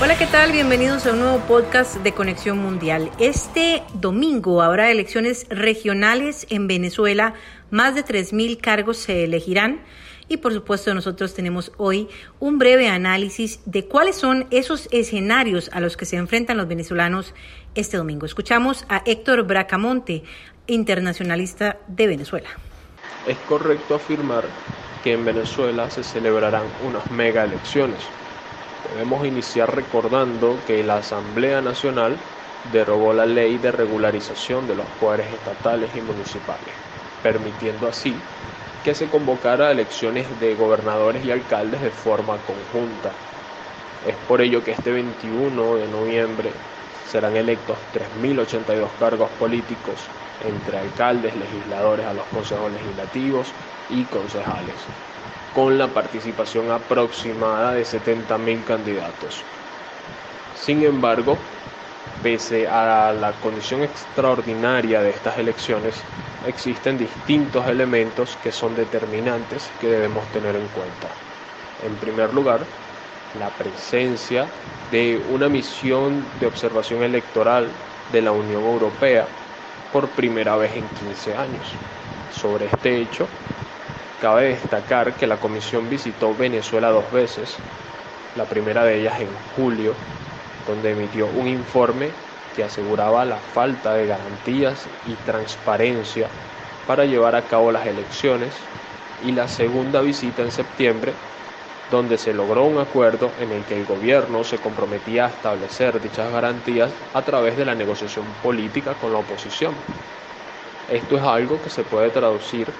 Hola, ¿qué tal? Bienvenidos a un nuevo podcast de Conexión Mundial. Este domingo habrá elecciones regionales en Venezuela. Más de 3.000 cargos se elegirán. Y por supuesto nosotros tenemos hoy un breve análisis de cuáles son esos escenarios a los que se enfrentan los venezolanos este domingo. Escuchamos a Héctor Bracamonte, internacionalista de Venezuela. Es correcto afirmar que en Venezuela se celebrarán unas mega elecciones Podemos iniciar recordando que la Asamblea Nacional derogó la ley de regularización de los poderes estatales y municipales, permitiendo así que se convocara elecciones de gobernadores y alcaldes de forma conjunta. Es por ello que este 21 de noviembre serán electos 3.082 cargos políticos entre alcaldes, legisladores a los consejos legislativos y concejales con la participación aproximada de 70.000 candidatos. Sin embargo, pese a la condición extraordinaria de estas elecciones, existen distintos elementos que son determinantes que debemos tener en cuenta. En primer lugar, la presencia de una misión de observación electoral de la Unión Europea por primera vez en 15 años. Sobre este hecho, Cabe destacar que la comisión visitó Venezuela dos veces, la primera de ellas en julio, donde emitió un informe que aseguraba la falta de garantías y transparencia para llevar a cabo las elecciones, y la segunda visita en septiembre, donde se logró un acuerdo en el que el gobierno se comprometía a establecer dichas garantías a través de la negociación política con la oposición. Esto es algo que se puede traducir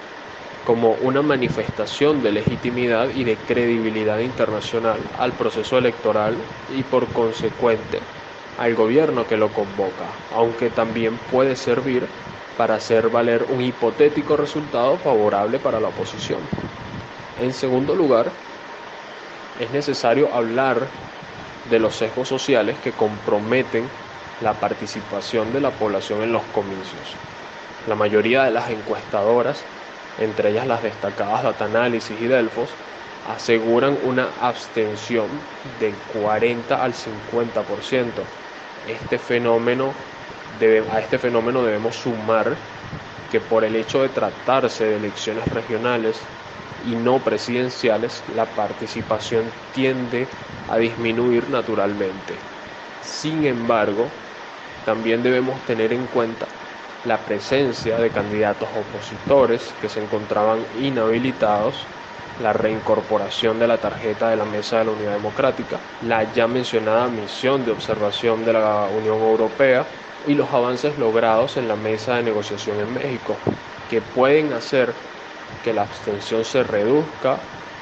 como una manifestación de legitimidad y de credibilidad internacional al proceso electoral y por consecuente al gobierno que lo convoca, aunque también puede servir para hacer valer un hipotético resultado favorable para la oposición. En segundo lugar, es necesario hablar de los sesgos sociales que comprometen la participación de la población en los comicios. La mayoría de las encuestadoras entre ellas las destacadas Data Analysis y Delfos, aseguran una abstención del 40 al 50%. Este fenómeno a este fenómeno debemos sumar que por el hecho de tratarse de elecciones regionales y no presidenciales, la participación tiende a disminuir naturalmente. Sin embargo, también debemos tener en cuenta la presencia de candidatos opositores que se encontraban inhabilitados, la reincorporación de la tarjeta de la Mesa de la Unidad Democrática, la ya mencionada misión de observación de la Unión Europea y los avances logrados en la mesa de negociación en México, que pueden hacer que la abstención se reduzca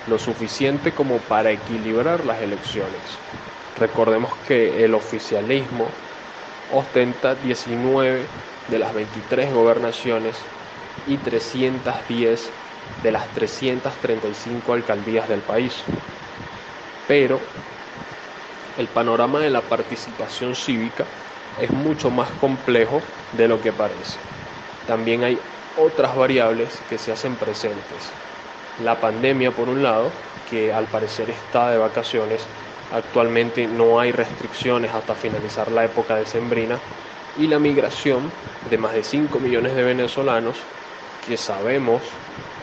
lo suficiente como para equilibrar las elecciones. Recordemos que el oficialismo ostenta 19 de las 23 gobernaciones y 310 de las 335 alcaldías del país. Pero el panorama de la participación cívica es mucho más complejo de lo que parece. También hay otras variables que se hacen presentes. La pandemia, por un lado, que al parecer está de vacaciones, actualmente no hay restricciones hasta finalizar la época decembrina, y la migración de más de 5 millones de venezolanos que sabemos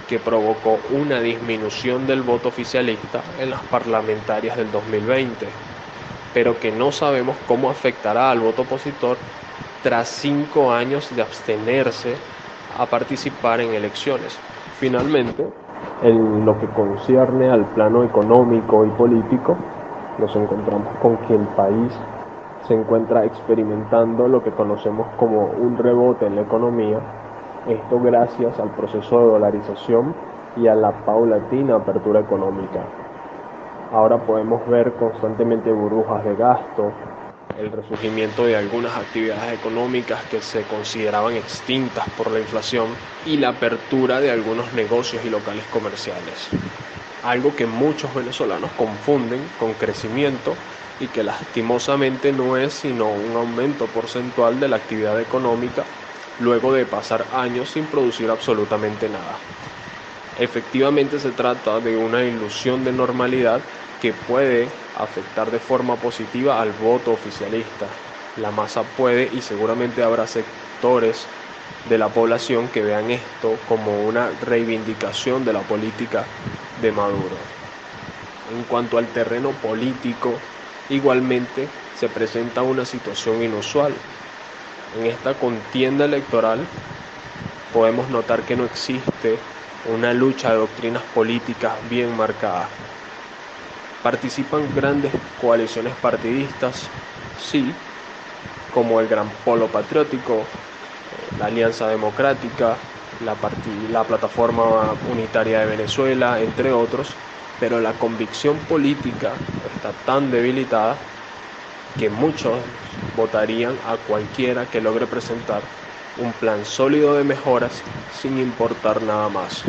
que provocó una disminución del voto oficialista en las parlamentarias del 2020, pero que no sabemos cómo afectará al voto opositor tras cinco años de abstenerse a participar en elecciones. Finalmente, en lo que concierne al plano económico y político, nos encontramos con que el país se encuentra experimentando lo que conocemos como un rebote en la economía, esto gracias al proceso de dolarización y a la paulatina apertura económica. Ahora podemos ver constantemente burbujas de gasto, el resurgimiento de algunas actividades económicas que se consideraban extintas por la inflación y la apertura de algunos negocios y locales comerciales. Algo que muchos venezolanos confunden con crecimiento y que lastimosamente no es sino un aumento porcentual de la actividad económica luego de pasar años sin producir absolutamente nada. Efectivamente se trata de una ilusión de normalidad que puede afectar de forma positiva al voto oficialista. La masa puede y seguramente habrá sectores de la población que vean esto como una reivindicación de la política de Maduro. En cuanto al terreno político, igualmente se presenta una situación inusual. En esta contienda electoral podemos notar que no existe una lucha de doctrinas políticas bien marcada. Participan grandes coaliciones partidistas, sí, como el Gran Polo Patriótico, eh, la Alianza Democrática, la, la Plataforma Unitaria de Venezuela, entre otros, pero la convicción política está tan debilitada que muchos votarían a cualquiera que logre presentar un plan sólido de mejoras sin importar nada más.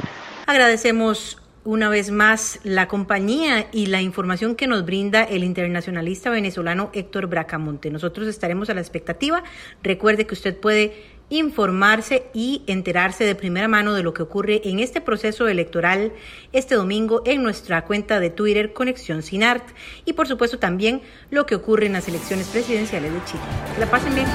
Agradecemos una vez más la compañía y la información que nos brinda el internacionalista venezolano Héctor Bracamonte. Nosotros estaremos a la expectativa. Recuerde que usted puede informarse y enterarse de primera mano de lo que ocurre en este proceso electoral este domingo en nuestra cuenta de Twitter Conexión Sinart y por supuesto también lo que ocurre en las elecciones presidenciales de Chile. la pasen bien.